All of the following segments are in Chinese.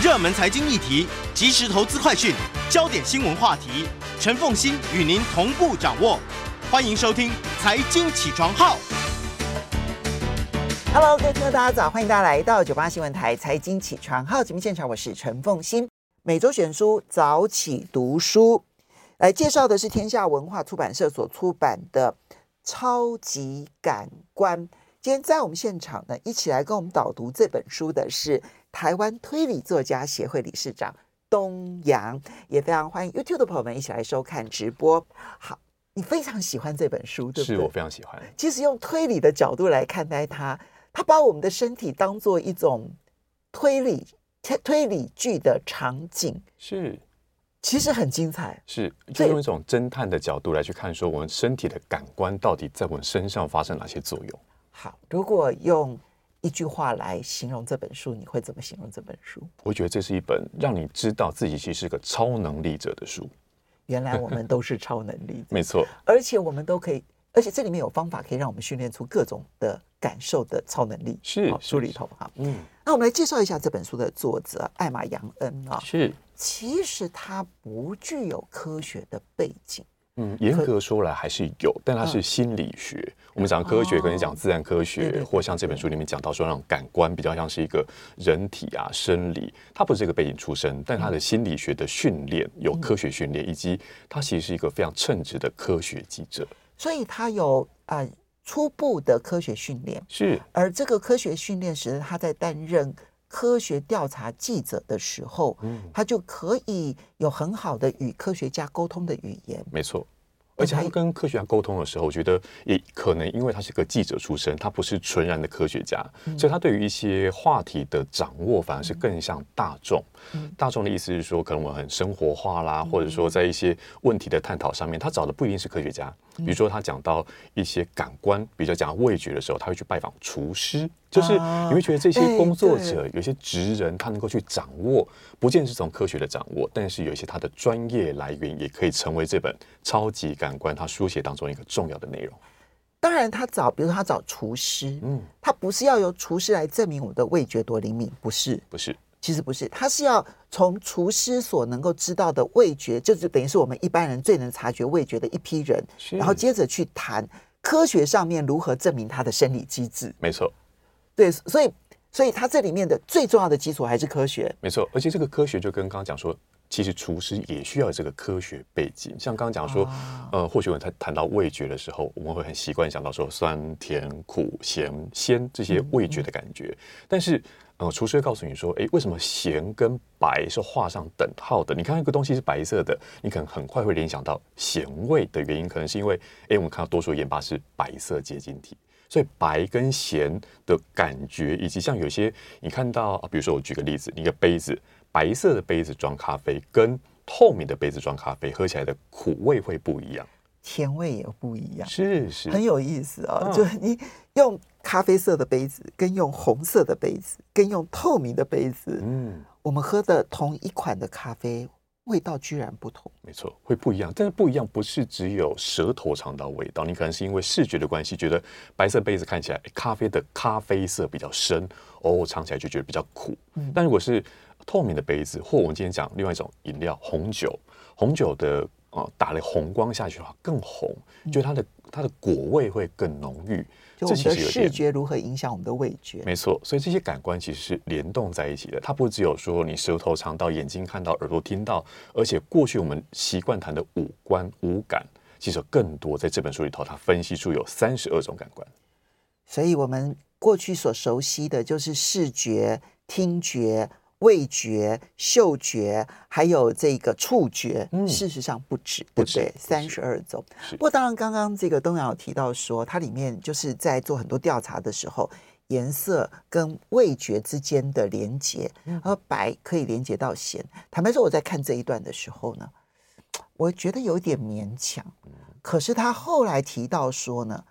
热门财经议题、即时投资快讯、焦点新闻话题，陈凤欣与您同步掌握。欢迎收听《财经起床号》。Hello，各位听众，大家早！欢迎大家来到九八新闻台《财经起床号》节目现场，我是陈凤欣。每周选书早起读书，来介绍的是天下文化出版社所出版的《超级感官》。今天在我们现场呢，一起来跟我们导读这本书的是。台湾推理作家协会理事长东阳，也非常欢迎 YouTube 的朋友们一起来收看直播。好，你非常喜欢这本书，对不对？是我非常喜欢。其实用推理的角度来看待它，它把我们的身体当做一种推理推推理剧的场景，是，其实很精彩。是，就用一种侦探的角度来去看，说我们身体的感官到底在我们身上发生哪些作用。好，如果用。一句话来形容这本书，你会怎么形容这本书？我觉得这是一本让你知道自己其实是个超能力者的书。原来我们都是超能力者，没错。而且我们都可以，而且这里面有方法可以让我们训练出各种的感受的超能力。是书里头哈，嗯。那我们来介绍一下这本书的作者艾玛杨恩啊。是，其实他不具有科学的背景。嗯，严格说来还是有，但它是心理学。嗯、我们讲科学，可能讲自然科学，哦、对对对对，或像这本书里面讲到说，那种感官比较像是一个人体啊生理。它不是这个背景出身，但他的心理学的训练有科学训练，以及他其实是一个非常称职的科学记者。所以他有啊、呃、初步的科学训练，是。而这个科学训练使得他在担任科学调查记者的时候，嗯，他就可以有很好的与科学家沟通的语言。没错。而且他跟科学家沟通的时候，我觉得也可能因为他是个记者出身，他不是纯然的科学家，所以他对于一些话题的掌握反而是更像大众。大众的意思是说，可能我很生活化啦，或者说在一些问题的探讨上面，他找的不一定是科学家。比如说他讲到一些感官，比如说讲味觉的时候，他会去拜访厨师，就是你会觉得这些工作者有些职人，他能够去掌握，不见是从科学的掌握，但是有一些他的专业来源，也可以成为这本超级感官他书写当中一个重要的内容。当然，他找，比如说他找厨师，嗯，他不是要由厨师来证明我们的味觉多灵敏，不是，不是。其实不是，他是要从厨师所能够知道的味觉，就是等于是我们一般人最能察觉味觉的一批人，然后接着去谈科学上面如何证明他的生理机制。没错，对，所以，所以它这里面的最重要的基础还是科学。没错，而且这个科学就跟刚刚讲说，其实厨师也需要这个科学背景。像刚刚讲说，呃，或许我们在谈到味觉的时候，我们会很习惯想到说酸、甜、苦、咸、鲜这些味觉的感觉，但是。呃，厨师会告诉你说，诶，为什么咸跟白是画上等号的？你看一个东西是白色的，你可能很快会联想到咸味的原因，可能是因为，诶，我们看到多数盐巴是白色结晶体，所以白跟咸的感觉，以及像有些你看到，比如说我举个例子，一个杯子，白色的杯子装咖啡，跟透明的杯子装咖啡，喝起来的苦味会不一样。甜味也不一样，是是，很有意思啊、哦！就你用咖啡色的杯子，跟用红色的杯子，跟用透明的杯子，嗯，我们喝的同一款的咖啡，味道居然不同。没错，会不一样。但是不一样不是只有舌头尝到味道，你可能是因为视觉的关系，觉得白色杯子看起来咖啡的咖啡色比较深，哦，尝起来就觉得比较苦。嗯，但如果是透明的杯子，或我们今天讲另外一种饮料红酒，红酒的。哦，打了红光下去的话更红，就它的它的果味会更浓郁。就我们的视觉如何影响我们的味觉？没错，所以这些感官其实是联动在一起的。它不只有说你舌头尝到、眼睛看到、耳朵听到，而且过去我们习惯谈的五官五感，其实更多。在这本书里头，它分析出有三十二种感官。所以我们过去所熟悉的就是视觉、听觉。味觉、嗅觉，还有这个触觉，嗯、事实上不止，对不对？三十二种。不过，当然，刚刚这个东阳有提到说，它里面就是在做很多调查的时候，颜色跟味觉之间的连接，而白可以连接到咸。坦白说，我在看这一段的时候呢，我觉得有点勉强。可是他后来提到说呢，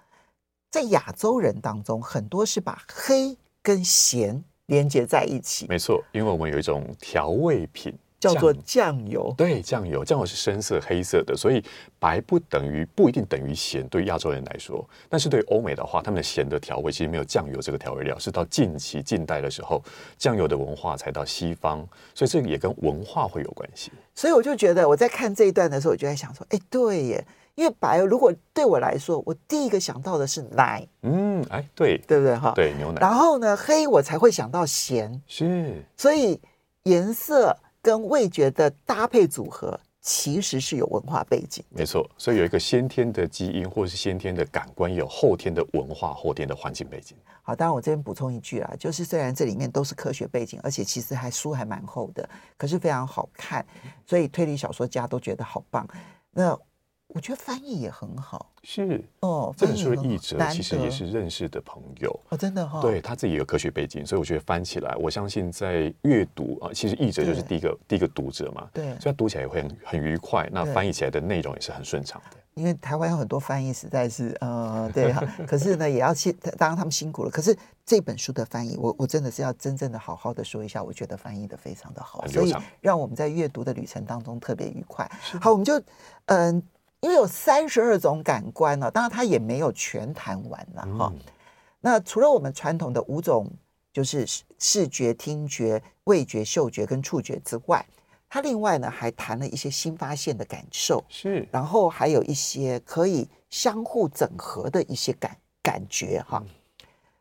在亚洲人当中，很多是把黑跟咸连接在一起。没错，因为我们有一种调味品。叫做酱油，对，酱油，酱油是深色黑色的，所以白不等于不一定等于咸。对亚洲人来说，但是对欧美的话，他们的咸的调味其实没有酱油这个调味料，是到近期近代的时候，酱油的文化才到西方，所以这个也跟文化会有关系。所以我就觉得我在看这一段的时候，我就在想说，哎，对耶，因为白如果对我来说，我第一个想到的是奶，嗯，哎，对，对不对哈？对，牛奶。然后呢，黑我才会想到咸，是，所以颜色。跟味觉的搭配组合其实是有文化背景，没错。所以有一个先天的基因，或是先天的感官，有后天的文化、后天的环境背景。好，当然我这边补充一句啊，就是虽然这里面都是科学背景，而且其实还书还蛮厚的，可是非常好看，所以推理小说家都觉得好棒。那。我觉得翻译也很好，是哦。这本书的译者其实也是认识的朋友哦，真的哈、哦。对，他自己有科学背景，所以我觉得翻起来，我相信在阅读啊，其实译者就是第一个第一个读者嘛，对，所以他读起来也会很很愉快。那翻译起来的内容也是很顺畅的。因为台湾有很多翻译实在是呃，对哈。可是呢，也要去当然他们辛苦了。可是这本书的翻译，我我真的是要真正的好好的说一下，我觉得翻译的非常的好，所以让我们在阅读的旅程当中特别愉快。好，我们就嗯。呃因为有三十二种感官呢、哦，当然他也没有全谈完了哈、嗯。那除了我们传统的五种，就是视觉、听觉、味觉、嗅觉跟触觉之外，他另外呢还谈了一些新发现的感受，是，然后还有一些可以相互整合的一些感感觉哈、嗯。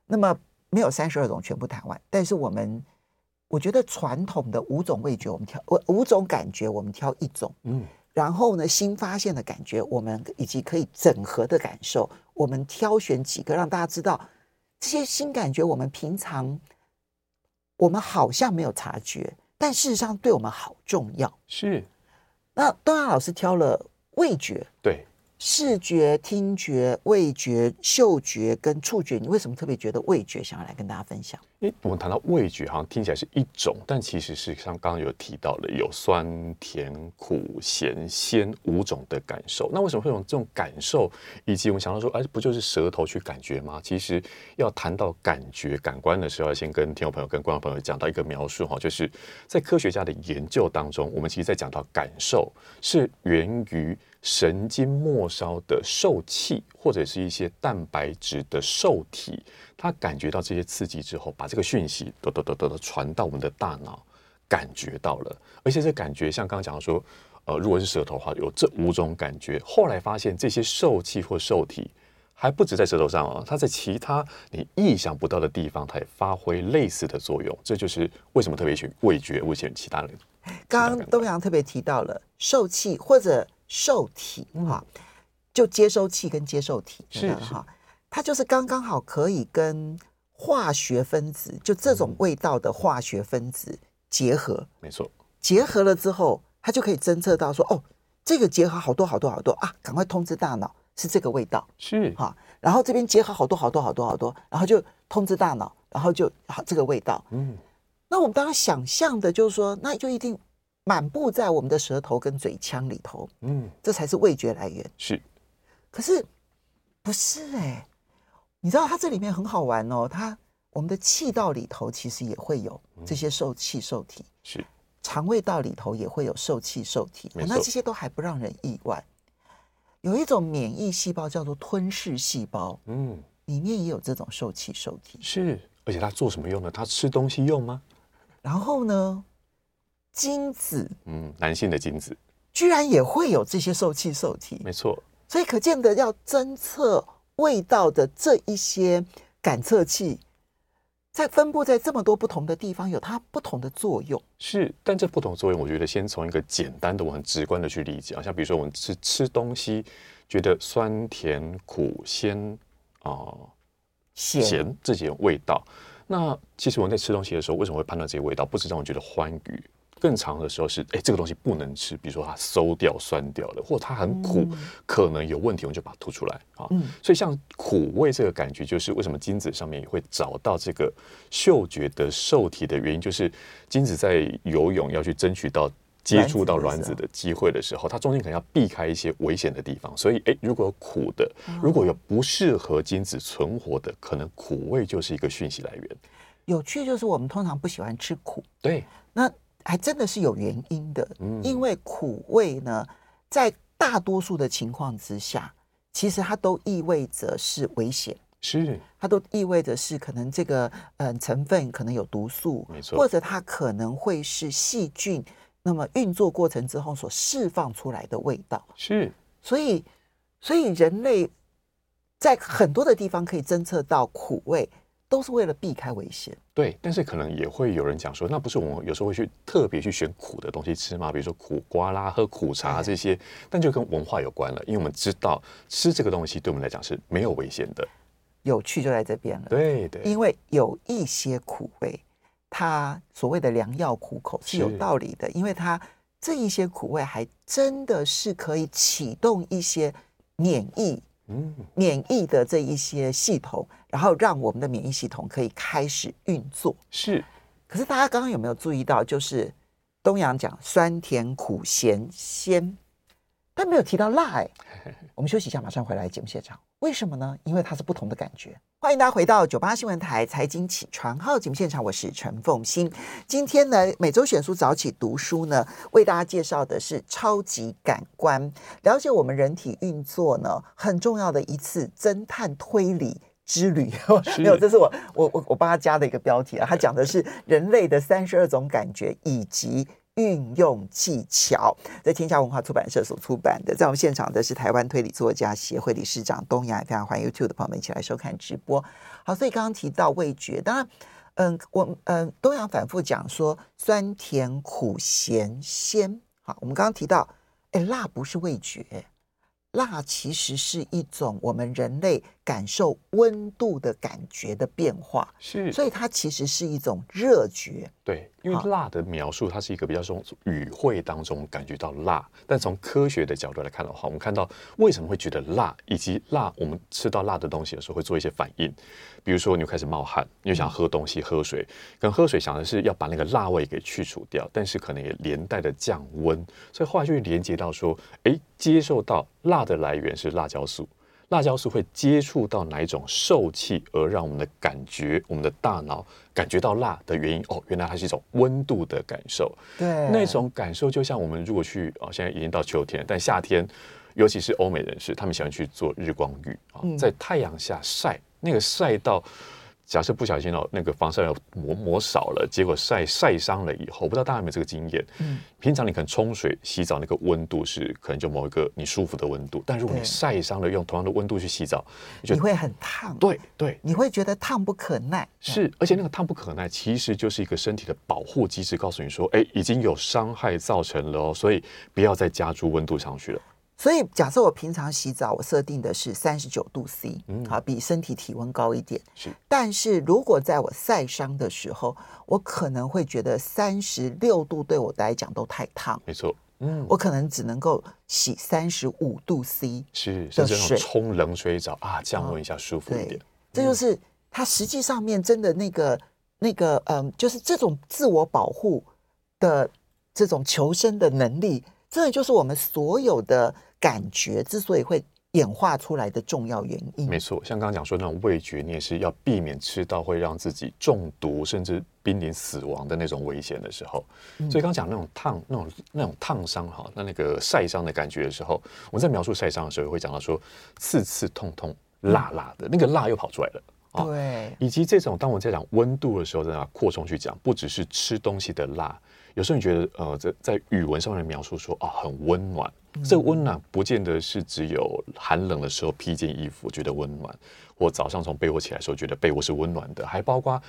那么没有三十二种全部谈完，但是我们我觉得传统的五种味觉，我们挑五种感觉，我们挑一种，嗯。然后呢，新发现的感觉，我们以及可以整合的感受，我们挑选几个让大家知道这些新感觉，我们平常我们好像没有察觉，但事实上对我们好重要。是。那东阳老师挑了味觉，对。视觉、听觉、味觉、嗅觉跟触觉，你为什么特别觉得味觉想要来跟大家分享？诶，我们谈到味觉，好像听起来是一种，但其实是像刚刚有提到的，有酸、甜、苦、咸、鲜五种的感受。那为什么会有这种感受？以及我们想到说，哎，不就是舌头去感觉吗？其实要谈到感觉、感官的时候，要先跟听众朋友、跟观众朋友讲到一个描述哈，就是在科学家的研究当中，我们其实在讲到感受是源于。神经末梢的受器，或者是一些蛋白质的受体，它感觉到这些刺激之后，把这个讯息得得得得得传到我们的大脑，感觉到了。而且这感觉，像刚刚讲的说，呃，如果是舌头的话，有这五种感觉。后来发现这些受器或受体还不止在舌头上哦，它在其他你意想不到的地方，它也发挥类似的作用。这就是为什么特别选味觉，为什么其他人。刚刚东阳特别提到了受器或者。受体哈，就接收器跟接受体是哈，它就是刚刚好可以跟化学分子，就这种味道的化学分子结合，没错，结合了之后，它就可以侦测到说，哦，这个结合好多好多好多啊，赶快通知大脑是这个味道，是。哈，然后这边结合好多好多好多好多，然后就通知大脑，然后就好这个味道，嗯，那我们当然想象的就是说，那就一定。满布在我们的舌头跟嘴腔里头，嗯，这才是味觉来源。是，可是不是哎、欸？你知道它这里面很好玩哦，它我们的气道里头其实也会有这些受气受体，是肠胃道里头也会有受气受体。那这些都还不让人意外。有一种免疫细胞叫做吞噬细胞，嗯，里面也有这种受气受体。是，而且它做什么用呢？它吃东西用吗？然后呢？精子，嗯，男性的精子居然也会有这些受气受体，没错。所以可见的要侦测味道的这一些感测器，在分布在这么多不同的地方，有它不同的作用。是，但这不同作用，我觉得先从一个简单的、我很直观的去理解啊，像比如说我们吃吃东西，觉得酸甜苦鲜啊、呃、咸咸这些味道。那其实我们在吃东西的时候，为什么会判断这些味道？不是让我觉得欢愉。更长的时候是，哎，这个东西不能吃，比如说它馊掉、酸掉了，或者它很苦，嗯、可能有问题，我们就把它吐出来啊。嗯、所以像苦味这个感觉，就是为什么精子上面也会找到这个嗅觉的受体的原因，就是精子在游泳要去争取到接触到卵子的机会的时候，它中间可能要避开一些危险的地方。所以，哎，如果有苦的，如果有不适合精子存活的，可能苦味就是一个讯息来源。有趣就是我们通常不喜欢吃苦，对，那。还真的是有原因的，因为苦味呢，在大多数的情况之下，其实它都意味着是危险，是。它都意味着是可能这个嗯、呃、成分可能有毒素，没错，或者它可能会是细菌，那么运作过程之后所释放出来的味道，是，所以所以人类在很多的地方可以侦测到苦味。都是为了避开危险，对。但是可能也会有人讲说，那不是我们有时候会去特别去选苦的东西吃吗？比如说苦瓜啦、喝苦茶这些，但就跟文化有关了。因为我们知道吃这个东西对我们来讲是没有危险的。有趣就在这边了，对对。因为有一些苦味，它所谓的良药苦口是有道理的，因为它这一些苦味还真的是可以启动一些免疫。嗯，免疫的这一些系统，然后让我们的免疫系统可以开始运作。是，可是大家刚刚有没有注意到，就是东阳讲酸甜苦咸鲜，但没有提到辣哎。我们休息一下，马上回来节目现场。为什么呢？因为它是不同的感觉。欢迎大家回到九八新闻台财经起床号节目现场，我是陈凤欣。今天呢，每周选书早起读书呢，为大家介绍的是超级感官，了解我们人体运作呢，很重要的一次侦探推理之旅。没有，这是我我我我帮他加的一个标题啊，他讲的是人类的三十二种感觉以及。运用技巧，在天下文化出版社所出版的，在我们现场的是台湾推理作家协会理事长东洋，非常欢迎 YouTube 的朋友们一起来收看直播。好，所以刚刚提到味觉，当然，嗯，我嗯，东阳反复讲说酸甜苦咸鲜。好，我们刚刚提到，哎，辣不是味觉。辣其实是一种我们人类感受温度的感觉的变化，是，所以它其实是一种热觉。对，因为辣的描述，它是一个比较从语汇当中感觉到辣，但从科学的角度来看的话，我们看到为什么会觉得辣，以及辣，我们吃到辣的东西的时候会做一些反应。比如说，你就开始冒汗，你就想喝东西、喝水。可能喝水想的是要把那个辣味给去除掉，但是可能也连带的降温。所以后来就会连接到说，哎，接受到辣的来源是辣椒素，辣椒素会接触到哪一种受气，而让我们的感觉、我们的大脑感觉到辣的原因。哦，原来它是一种温度的感受。对，那种感受就像我们如果去哦，现在已经到秋天，但夏天，尤其是欧美人士，他们喜欢去做日光浴啊，在太阳下晒。那个晒到，假设不小心哦，那个防晒要抹抹少了，结果晒晒伤了以后，我不知道大家有没有这个经验。嗯，平常你可能冲水洗澡，那个温度是可能就某一个你舒服的温度，但如果你晒伤了，用同样的温度去洗澡，你，你会很烫。对对，你会觉得烫不可耐。是，而且那个烫不可耐，其实就是一个身体的保护机制，告诉你说，哎，已经有伤害造成了哦，所以不要再加注温度上去了。所以，假设我平常洗澡，我设定的是三十九度 C，嗯，好，比身体体温高一点。是，但是如果在我晒伤的时候，我可能会觉得三十六度对我来讲都太烫。没错，嗯，我可能只能够洗三十五度 C 是，甚至那种冲冷水澡啊，降温一下舒服一点。这就是它实际上面真的那个那个嗯，就是这种自我保护的这种求生的能力，真的就是我们所有的。感觉之所以会演化出来的重要原因，没错。像刚刚讲说那种味觉，你也是要避免吃到会让自己中毒甚至濒临死亡的那种危险的时候。嗯、所以刚刚讲那种烫、那种那种烫伤哈，那那个晒伤的感觉的时候，我们在描述晒伤的时候会讲到说刺刺痛痛、辣辣的，那个辣又跑出来了。对，以及这种当我在讲温度的时候，在那扩充去讲，不只是吃东西的辣，有时候你觉得呃，在在语文上面描述说啊，很温暖。这个温暖不见得是只有寒冷的时候披件衣服觉得温暖，或早上从被窝起来的时候觉得被窝是温暖的，还包括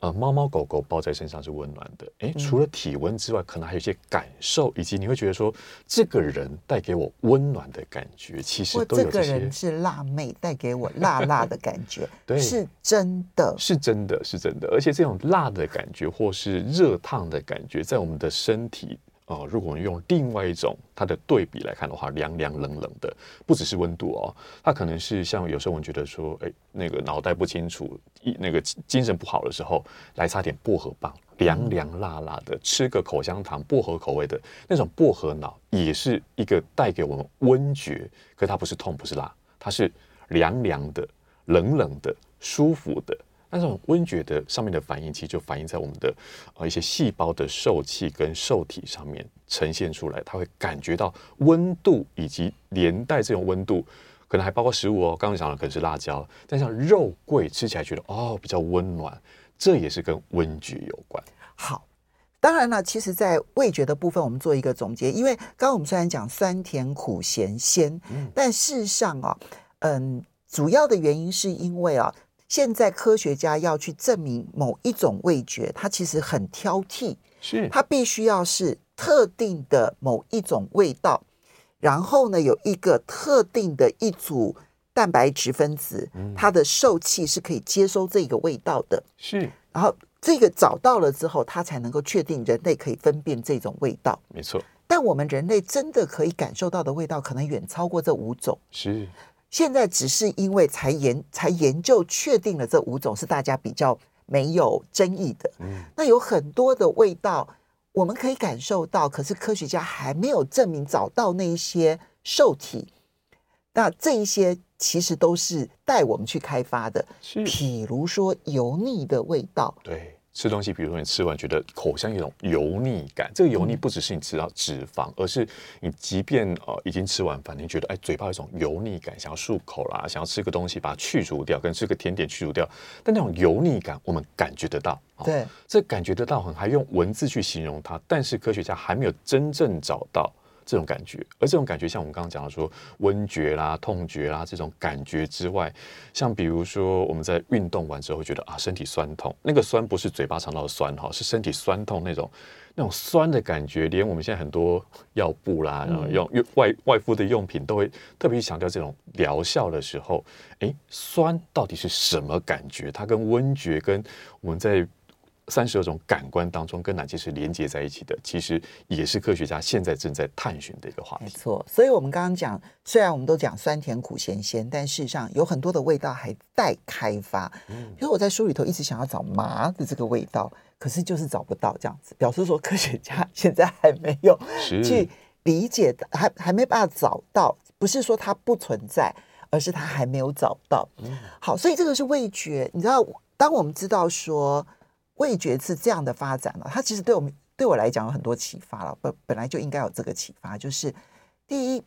呃，猫猫狗狗抱在身上是温暖的。诶，除了体温之外，可能还有一些感受，以及你会觉得说，这个人带给我温暖的感觉，其实都有这些。这个人是辣妹，带给我辣辣的感觉，对，是真的，是真的，是真的。而且这种辣的感觉，或是热烫的感觉，在我们的身体。哦，如果我们用另外一种它的对比来看的话，凉凉冷冷的，不只是温度哦，它可能是像有时候我们觉得说，哎，那个脑袋不清楚，一那个精神不好的时候，来擦点薄荷棒，凉凉辣辣的，吃个口香糖，薄荷口味的那种薄荷脑，也是一个带给我们温觉，可它不是痛，不是辣，它是凉凉的、冷冷的、舒服的。那这种温觉的上面的反应，其实就反映在我们的呃一些细胞的受气跟受体上面呈现出来，它会感觉到温度，以及连带这种温度，可能还包括食物哦。刚刚讲的可能是辣椒，但像肉桂吃起来觉得哦比较温暖，这也是跟温觉有关。好，当然了，其实在味觉的部分，我们做一个总结，因为刚刚我们虽然讲酸甜苦咸鲜，嗯，但事实上啊，嗯，主要的原因是因为啊。现在科学家要去证明某一种味觉，它其实很挑剔，是它必须要是特定的某一种味道，然后呢，有一个特定的一组蛋白质分子，它的受气是可以接收这个味道的，是。然后这个找到了之后，它才能够确定人类可以分辨这种味道，没错。但我们人类真的可以感受到的味道，可能远超过这五种，是。现在只是因为才研才研究确定了这五种是大家比较没有争议的。嗯，那有很多的味道我们可以感受到，可是科学家还没有证明找到那一些受体。那这一些其实都是带我们去开发的，是，譬如说油腻的味道，对。吃东西，比如说你吃完觉得口腔有一种油腻感，这个油腻不只是你吃到脂肪，嗯、而是你即便呃已经吃完饭，你觉得哎嘴巴有一种油腻感，想要漱口啦，想要吃个东西把它去除掉，跟吃个甜点去除掉，但那种油腻感我们感觉得到，对，这感觉得到，很还用文字去形容它，但是科学家还没有真正找到。这种感觉，而这种感觉，像我们刚刚讲的说温觉啦、痛觉啦这种感觉之外，像比如说我们在运动完之后会觉得啊身体酸痛，那个酸不是嘴巴尝到的酸哈，是身体酸痛那种那种酸的感觉。连我们现在很多药布啦，然后用用外外敷的用品都会特别强调这种疗效的时候，哎，酸到底是什么感觉？它跟温觉跟我们在三十二种感官当中，跟哪些是连接在一起的？其实也是科学家现在正在探寻的一个话题。没错，所以我们刚刚讲，虽然我们都讲酸甜苦咸鲜，但事实上有很多的味道还待开发。嗯，比如我在书里头一直想要找麻的这个味道，可是就是找不到，这样子表示说科学家 现在还没有去理解，还还没办法找到。不是说它不存在，而是它还没有找到。嗯，好，所以这个是味觉。你知道，当我们知道说。味觉是这样的发展了，它其实对我们对我来讲有很多启发了。本本来就应该有这个启发，就是第一，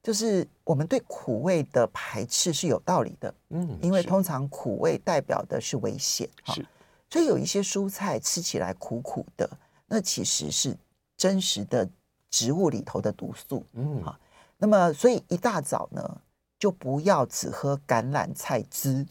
就是我们对苦味的排斥是有道理的，嗯，因为通常苦味代表的是危险，是，所以有一些蔬菜吃起来苦苦的，那其实是真实的植物里头的毒素，嗯，好，那么所以一大早呢，就不要只喝橄榄菜汁，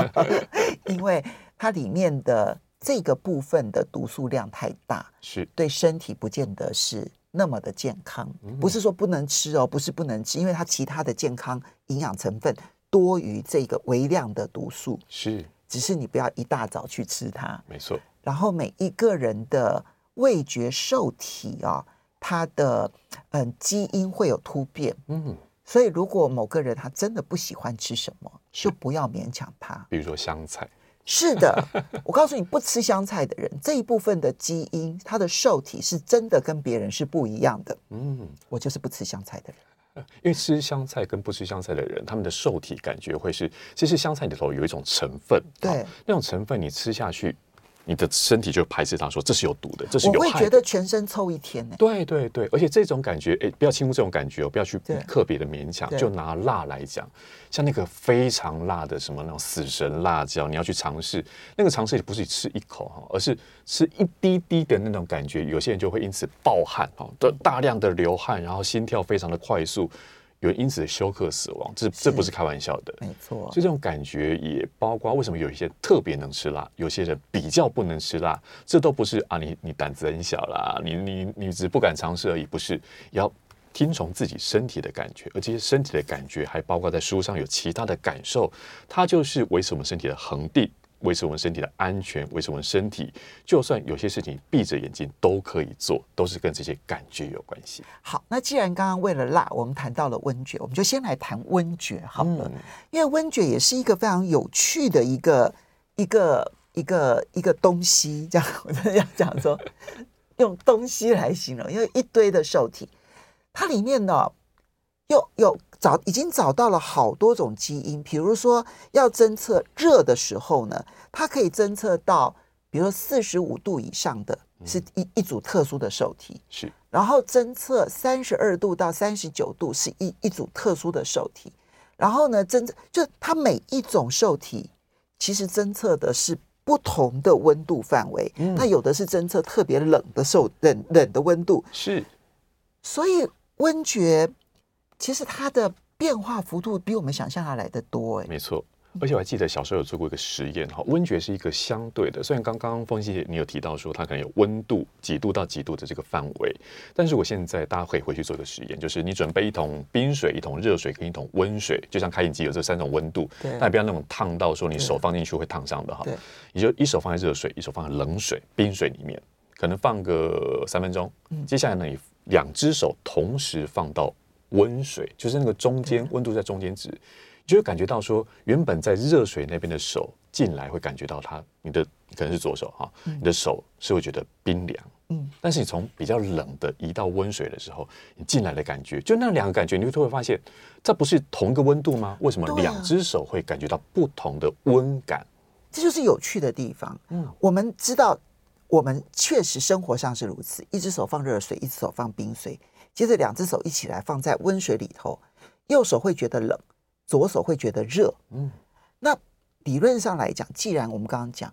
因为它里面的。这个部分的毒素量太大，是对身体不见得是那么的健康。不是说不能吃哦，不是不能吃，因为它其他的健康营养成分多于这个微量的毒素。是，只是你不要一大早去吃它。没错。然后每一个人的味觉受体啊，它的嗯基因会有突变。嗯，所以如果某个人他真的不喜欢吃什么，就不要勉强他。比如说香菜。是的，我告诉你，不吃香菜的人，这一部分的基因，它的受体是真的跟别人是不一样的。嗯，我就是不吃香菜的人，因为吃香菜跟不吃香菜的人，他们的受体感觉会是，其实香菜里头有一种成分，对，那种成分你吃下去。你的身体就排斥它，说这是有毒的，这是有害的。我会觉得全身臭一天呢。对对对，而且这种感觉，哎，不要轻忽这种感觉哦，不要去特别的勉强。就拿辣来讲，像那个非常辣的什么那种死神辣椒，你要去尝试，那个尝试也不是吃一口哈，而是吃一滴滴的那种感觉。有些人就会因此暴汗哈，的大量的流汗，然后心跳非常的快速。有人因此休克死亡，这这不是开玩笑的，没错。所以这种感觉也包括为什么有一些特别能吃辣，有些人比较不能吃辣，这都不是啊，你你胆子很小啦，你你你只是不敢尝试而已，不是，要听从自己身体的感觉，而这些身体的感觉还包括在书上有其他的感受，它就是维持我们身体的恒定。维持我们身体的安全，维持我们身体，就算有些事情闭着眼睛都可以做，都是跟这些感觉有关系。好，那既然刚刚为了辣，我们谈到了温觉，我们就先来谈温觉好了。嗯、因为温觉也是一个非常有趣的一个一个一个一个东西，这样我真的要讲说，用东西来形容，因为一堆的受体，它里面呢又有。找已经找到了好多种基因，比如说要侦测热的时候呢，它可以侦测到，比如说四十五度以上的是一一组特殊的受体，是。然后侦测三十二度到三十九度是一一组特殊的受体，然后呢，侦测就它每一种受体其实侦测的是不同的温度范围，那、嗯、有的是侦测特别冷的受冷冷的温度，是。所以温觉。其实它的变化幅度比我们想象还来的多哎，没错，而且我还记得小时候有做过一个实验哈，温觉是一个相对的，虽然刚刚凤馨姐你有提到说它可能有温度几度到几度的这个范围，但是我现在大家可以回去做一个实验，就是你准备一桶冰水、一桶热水跟一桶温水，就像开饮机有这三种温度，对，但不要那种烫到说你手放进去会烫伤的哈，你就一手放在热水，一手放在冷水、冰水里面，可能放个三分钟，接下来呢，你两只手同时放到。温水就是那个中间温度在中间值，你就会感觉到说，原本在热水那边的手进来会感觉到它，你的可能是左手哈，你的手是会觉得冰凉，嗯，但是你从比较冷的移到温水的时候，你进来的感觉，就那两个感觉，你就会发现，这不是同一个温度吗？为什么两只手会感觉到不同的温感？这就是有趣的地方。嗯，我们知道，我们确实生活上是如此，一只手放热水，一只手放冰水。接着两只手一起来放在温水里头，右手会觉得冷，左手会觉得热。嗯，那理论上来讲，既然我们刚刚讲，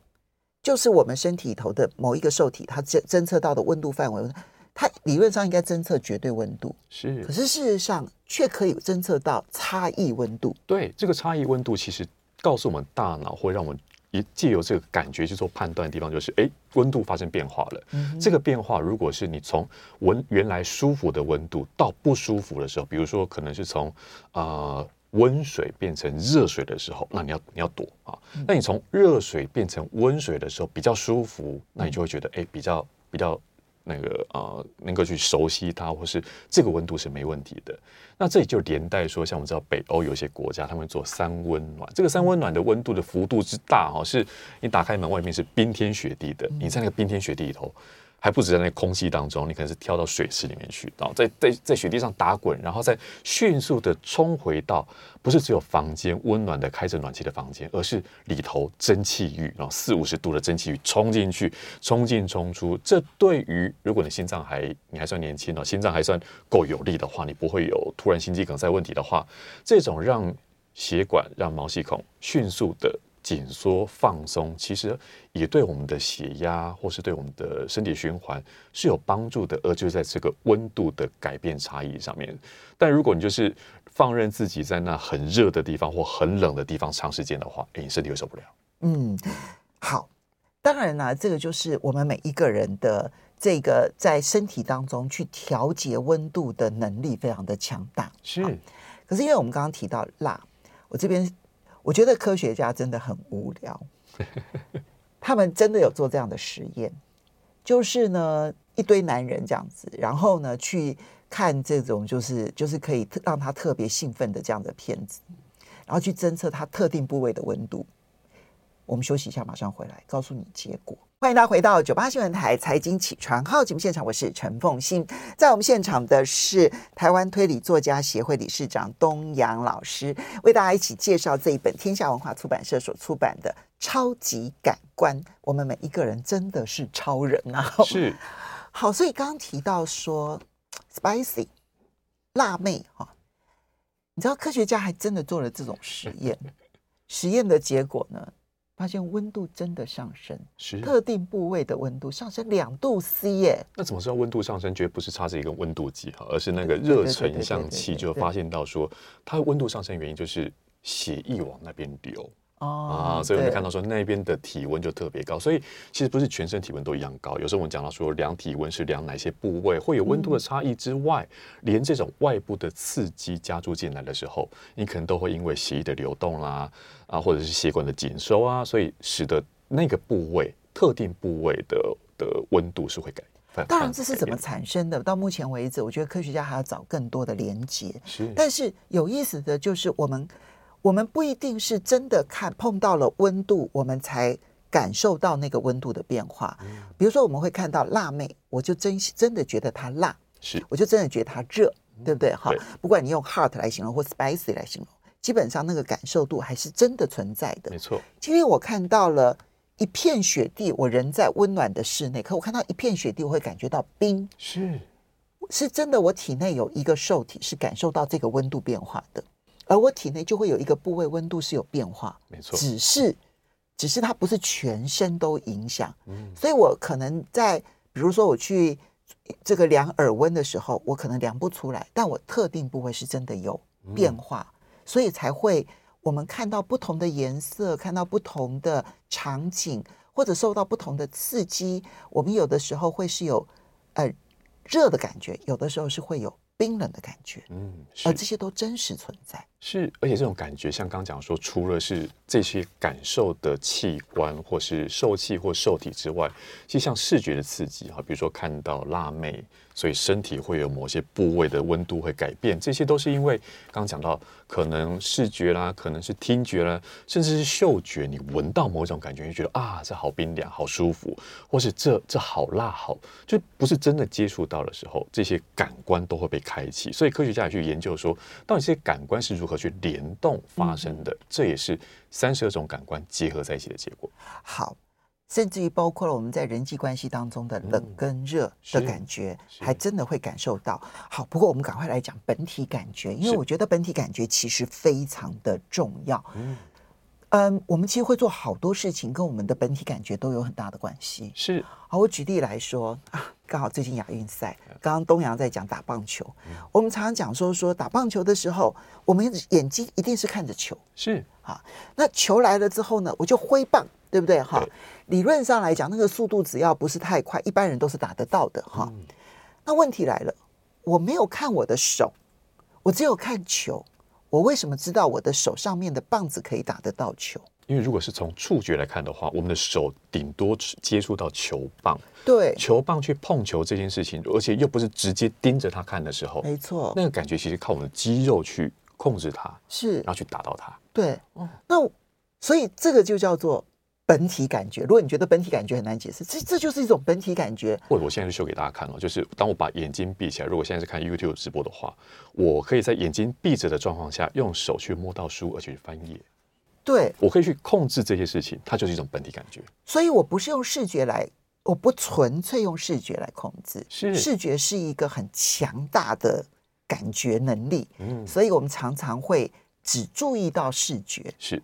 就是我们身体里头的某一个受体，它侦侦测到的温度范围，它理论上应该侦测绝对温度，是。可是事实上却可以侦测到差异温度。对，这个差异温度其实告诉我们大脑会让我们。一借由这个感觉去做判断的地方，就是哎，温度发生变化了。嗯、这个变化，如果是你从温原来舒服的温度到不舒服的时候，比如说可能是从呃温水变成热水的时候，那你要你要躲啊。那你从热水变成温水的时候比较舒服，那你就会觉得哎，比较比较。那个呃，能够去熟悉它，或是这个温度是没问题的。那这里就连带说，像我们知道北欧有些国家，他们做三温暖。这个三温暖的温度的幅度之大哈，是你打开门外面是冰天雪地的，你在那个冰天雪地里头。还不止在那空气当中，你可能是跳到水池里面去，然后在在在雪地上打滚，然后再迅速的冲回到不是只有房间温暖的开着暖气的房间，而是里头蒸汽浴，然后四五十度的蒸汽浴冲进去，冲进冲出。这对于如果你心脏还你还算年轻哦，心脏还算够有力的话，你不会有突然心肌梗塞问题的话，这种让血管让毛细孔迅速的。紧缩放松，其实也对我们的血压或是对我们的身体循环是有帮助的，而就在这个温度的改变差异上面。但如果你就是放任自己在那很热的地方或很冷的地方长时间的话，诶，你身体会受不了。嗯，好，当然啦，这个就是我们每一个人的这个在身体当中去调节温度的能力非常的强大。是，可是因为我们刚刚提到辣，我这边。我觉得科学家真的很无聊，他们真的有做这样的实验，就是呢一堆男人这样子，然后呢去看这种就是就是可以让他特别兴奋的这样的片子，然后去侦测他特定部位的温度。我们休息一下，马上回来告诉你结果。欢迎大家回到九八新闻台财经起床号节目现场，我是陈凤欣。在我们现场的是台湾推理作家协会理事长东阳老师，为大家一起介绍这一本天下文化出版社所出版的《超级感官》。我们每一个人真的是超人啊！是。好，所以刚刚提到说，spicy 辣妹哈，你知道科学家还真的做了这种实验，实验的结果呢？发现温度真的上升，是特定部位的温度上升两度 C 耶。那怎么知道温度上升？绝对不是插着一个温度计哈，而是那个热成像器就发现到说，它温度上升原因就是血液往那边流。哦，啊，所以我们看到说那边的体温就特别高，所以其实不是全身体温都一样高。有时候我们讲到说量体温是量哪些部位会有温度的差异之外，嗯、连这种外部的刺激加注进来的时候，你可能都会因为血液的流动啦、啊，啊，或者是血管的紧收啊，所以使得那个部位特定部位的的温度是会改。当然，这是怎么产生的？到目前为止，我觉得科学家还要找更多的连接。是，但是有意思的就是我们。我们不一定是真的看碰到了温度，我们才感受到那个温度的变化。比如说，我们会看到辣妹，我就真真的觉得它辣，是，我就真的觉得它热，对不对？哈，不管你用 hot 来形容或 spicy 来形容，基本上那个感受度还是真的存在的。没错。今天我看到了一片雪地，我人在温暖的室内，可我看到一片雪地，我会感觉到冰，是，是真的。我体内有一个受体是感受到这个温度变化的。而我体内就会有一个部位温度是有变化，没错，只是，只是它不是全身都影响，嗯，所以我可能在，比如说我去这个量耳温的时候，我可能量不出来，但我特定部位是真的有变化，嗯，所以才会我们看到不同的颜色，看到不同的场景，或者受到不同的刺激，我们有的时候会是有呃热的感觉，有的时候是会有。冰冷的感觉，嗯，而这些都真实存在。是，而且这种感觉，像刚讲说，除了是这些感受的器官，或是受器或受体之外，其实像视觉的刺激哈，比如说看到辣妹。所以身体会有某些部位的温度会改变，这些都是因为刚刚讲到，可能视觉啦，可能是听觉啦，甚至是嗅觉，你闻到某一种感觉，就觉得啊，这好冰凉，好舒服，或是这这好辣，好，就不是真的接触到的时候，这些感官都会被开启。所以科学家也去研究说，到底这些感官是如何去联动发生的，这也是三十二种感官结合在一起的结果。好。甚至于包括了我们在人际关系当中的冷跟热的感觉，还真的会感受到。好，不过我们赶快来讲本体感觉，因为我觉得本体感觉其实非常的重要。嗯，嗯，我们其实会做好多事情，跟我们的本体感觉都有很大的关系。是，好，我举例来说啊，刚好最近亚运赛，刚刚东阳在讲打棒球，我们常常讲说说打棒球的时候，我们眼睛一定是看着球。是，啊，那球来了之后呢，我就挥棒。对不对？哈，理论上来讲，那个速度只要不是太快，一般人都是打得到的。哈，那问题来了，我没有看我的手，我只有看球，我为什么知道我的手上面的棒子可以打得到球？因为如果是从触觉来看的话，我们的手顶多接触到球棒，对，球棒去碰球这件事情，而且又不是直接盯着它看的时候，没错，那个感觉其实靠我们的肌肉去控制它，是，然后去打到它。对，哦，那所以这个就叫做。本体感觉，如果你觉得本体感觉很难解释，这这就是一种本体感觉。或者我现在就秀给大家看哦，就是当我把眼睛闭起来，如果现在是看 YouTube 直播的话，我可以在眼睛闭着的状况下，用手去摸到书，而且去翻页。对，我可以去控制这些事情，它就是一种本体感觉。所以我不是用视觉来，我不纯粹用视觉来控制，是视觉是一个很强大的感觉能力。嗯，所以我们常常会只注意到视觉。是。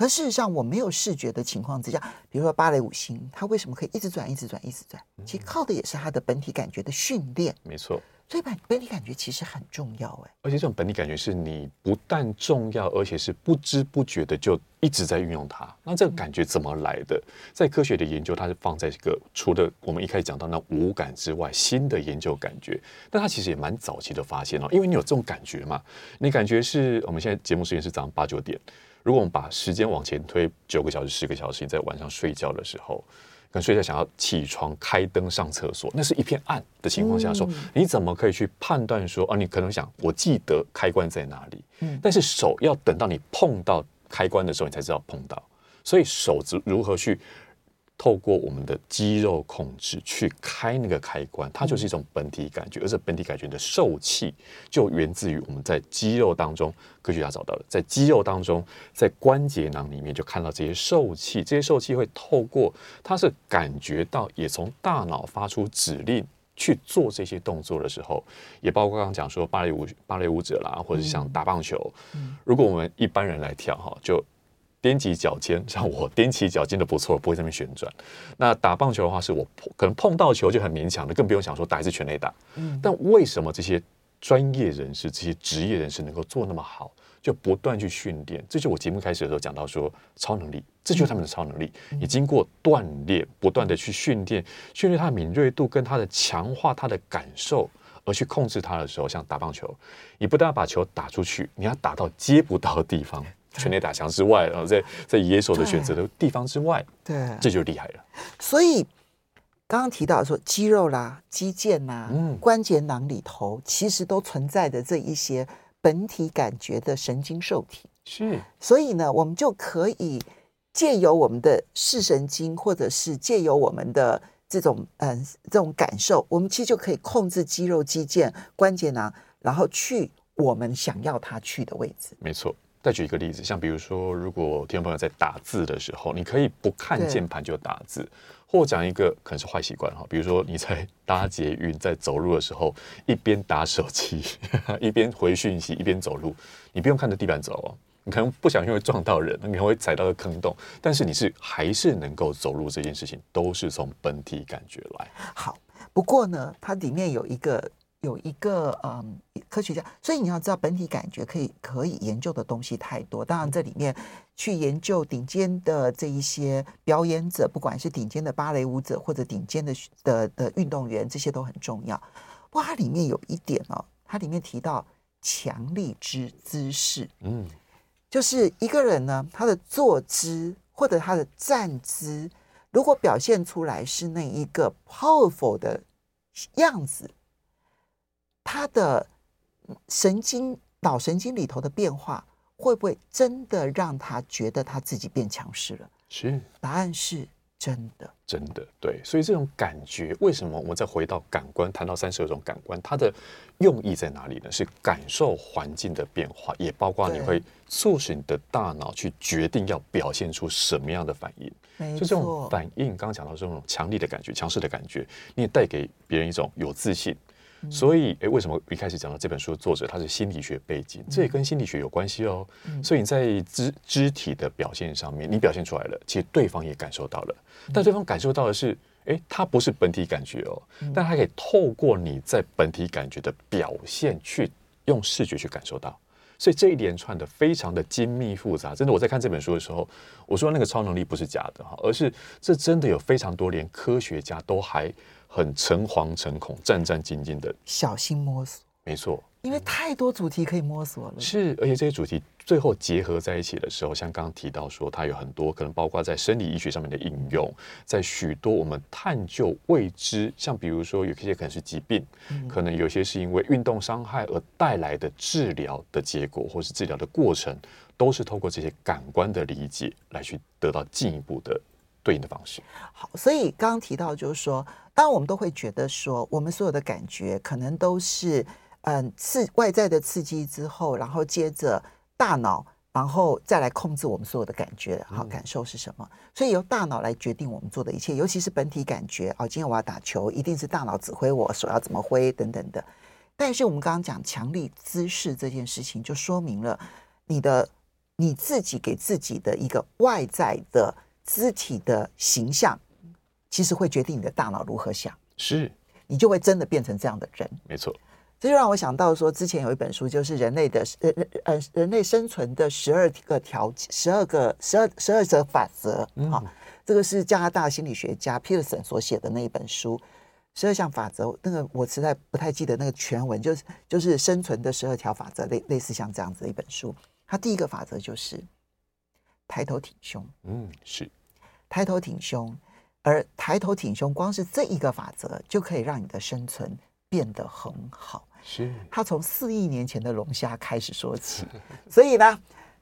可事实上，我没有视觉的情况之下，比如说芭蕾舞星，它为什么可以一直转、一直转、一直转？其实靠的也是它的本体感觉的训练。没错，所以本本体感觉其实很重要，哎。而且这种本体感觉是你不但重要，而且是不知不觉的就一直在运用它。那这个感觉怎么来的？在科学的研究，它是放在一个除了我们一开始讲到那五感之外，新的研究感觉。但它其实也蛮早期的发现哦，因为你有这种感觉嘛，你感觉是我们现在节目时间是早上八九点。如果我们把时间往前推九个小时、十个小时，你在晚上睡觉的时候，可能睡觉想要起床、开灯、上厕所，那是一片暗的情况下说，你怎么可以去判断说啊？你可能想，我记得开关在哪里，嗯，但是手要等到你碰到开关的时候，你才知道碰到，所以手指如何去？透过我们的肌肉控制去开那个开关，它就是一种本体感觉，而这本体感觉的受气就源自于我们在肌肉当中，科学家找到了，在肌肉当中，在关节囊里面就看到这些受气，这些受气会透过它是感觉到，也从大脑发出指令去做这些动作的时候，也包括刚刚讲说芭蕾舞芭蕾舞者啦，或者是像打棒球，如果我们一般人来跳哈，就。踮起脚尖，像我踮起脚尖的不错，不会在那边旋转。那打棒球的话，是我可能碰到球就很勉强的，更不用想说打一次全垒打。嗯，但为什么这些专业人士、这些职业人士能够做那么好？就不断去训练，这就我节目开始的时候讲到说超能力，这就是他们的超能力。你经过锻炼，不断的去训练，训练他的敏锐度跟他的强化他的感受，而去控制他的时候，像打棒球，你不但要把球打出去，你要打到接不到的地方，全垒打墙之外，然后在在野手的选择的地方之外，对，这就厉害了。所以刚刚提到说肌肉啦、肌腱啦、嗯、关节囊里头，其实都存在的这一些。本体感觉的神经受体是，所以呢，我们就可以借由我们的视神经，或者是借由我们的这种嗯这种感受，我们其实就可以控制肌肉、肌腱、关节囊，然后去我们想要它去的位置。没错。再举一个例子，像比如说，如果听众朋友在打字的时候，你可以不看键盘就打字，或讲一个可能是坏习惯哈，比如说你在 搭捷运、在走路的时候，一边打手机，一边回讯息，一边走路，你不用看着地板走哦，你可能不小心会撞到人，你可能会踩到个坑洞，但是你是还是能够走路，这件事情都是从本体感觉来。好，不过呢，它里面有一个。有一个嗯科学家，所以你要知道本体感觉可以可以研究的东西太多。当然，这里面去研究顶尖的这一些表演者，不管是顶尖的芭蕾舞者或者顶尖的的的运动员，这些都很重要。不过它里面有一点哦，它里面提到强力之姿势，嗯，就是一个人呢，他的坐姿或者他的站姿，如果表现出来是那一个 powerful 的样子。他的神经脑神经里头的变化，会不会真的让他觉得他自己变强势了？是，答案是真的，真的对。所以这种感觉，为什么我们再回到感官，谈到三十二种感官，它的用意在哪里呢？是感受环境的变化，也包括你会促使你的大脑去决定要表现出什么样的反应。就这种反应，刚刚讲到这种强力的感觉、强势的感觉，你也带给别人一种有自信。所以，诶，为什么一开始讲到这本书的作者他是心理学背景？这也跟心理学有关系哦。所以你在肢肢体的表现上面，你表现出来了，其实对方也感受到了。但对方感受到的是，诶，他不是本体感觉哦，但他可以透过你在本体感觉的表现，去用视觉去感受到。所以这一连串的非常的精密复杂，真的，我在看这本书的时候，我说那个超能力不是假的哈，而是这真的有非常多连科学家都还。很诚惶诚恐、战战兢兢的，小心摸索。没错，因为太多主题可以摸索了。是，而且这些主题最后结合在一起的时候，像刚刚提到说，它有很多可能包括在生理医学上面的应用，在许多我们探究未知，像比如说有些可能是疾病，嗯、可能有些是因为运动伤害而带来的治疗的结果，或是治疗的过程，都是透过这些感官的理解来去得到进一步的对应的方式。好，所以刚刚提到就是说。当然，我们都会觉得说，我们所有的感觉可能都是，嗯，刺外在的刺激之后，然后接着大脑，然后再来控制我们所有的感觉，好，感受是什么？所以由大脑来决定我们做的一切，尤其是本体感觉。哦，今天我要打球，一定是大脑指挥我手要怎么挥等等的。但是我们刚刚讲强力姿势这件事情，就说明了你的你自己给自己的一个外在的肢体的形象。其实会决定你的大脑如何想，是你就会真的变成这样的人。没错，这就让我想到说，之前有一本书，就是人类的呃呃人类生存的十二个条十二个十二十二则法则。嗯，好，这个是加拿大心理学家 Peterson 所写的那一本书，十二项法则。那个我实在不太记得那个全文，就是就是生存的十二条法则，类类似像这样子的一本书。它第一个法则就是抬头挺胸。嗯，是抬头挺胸。而抬头挺胸，光是这一个法则就可以让你的生存变得很好。是，他从四亿年前的龙虾开始说起，所以呢，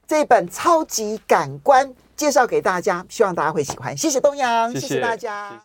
这本超级感官介绍给大家，希望大家会喜欢。谢谢东阳，谢谢，谢谢大家。谢谢。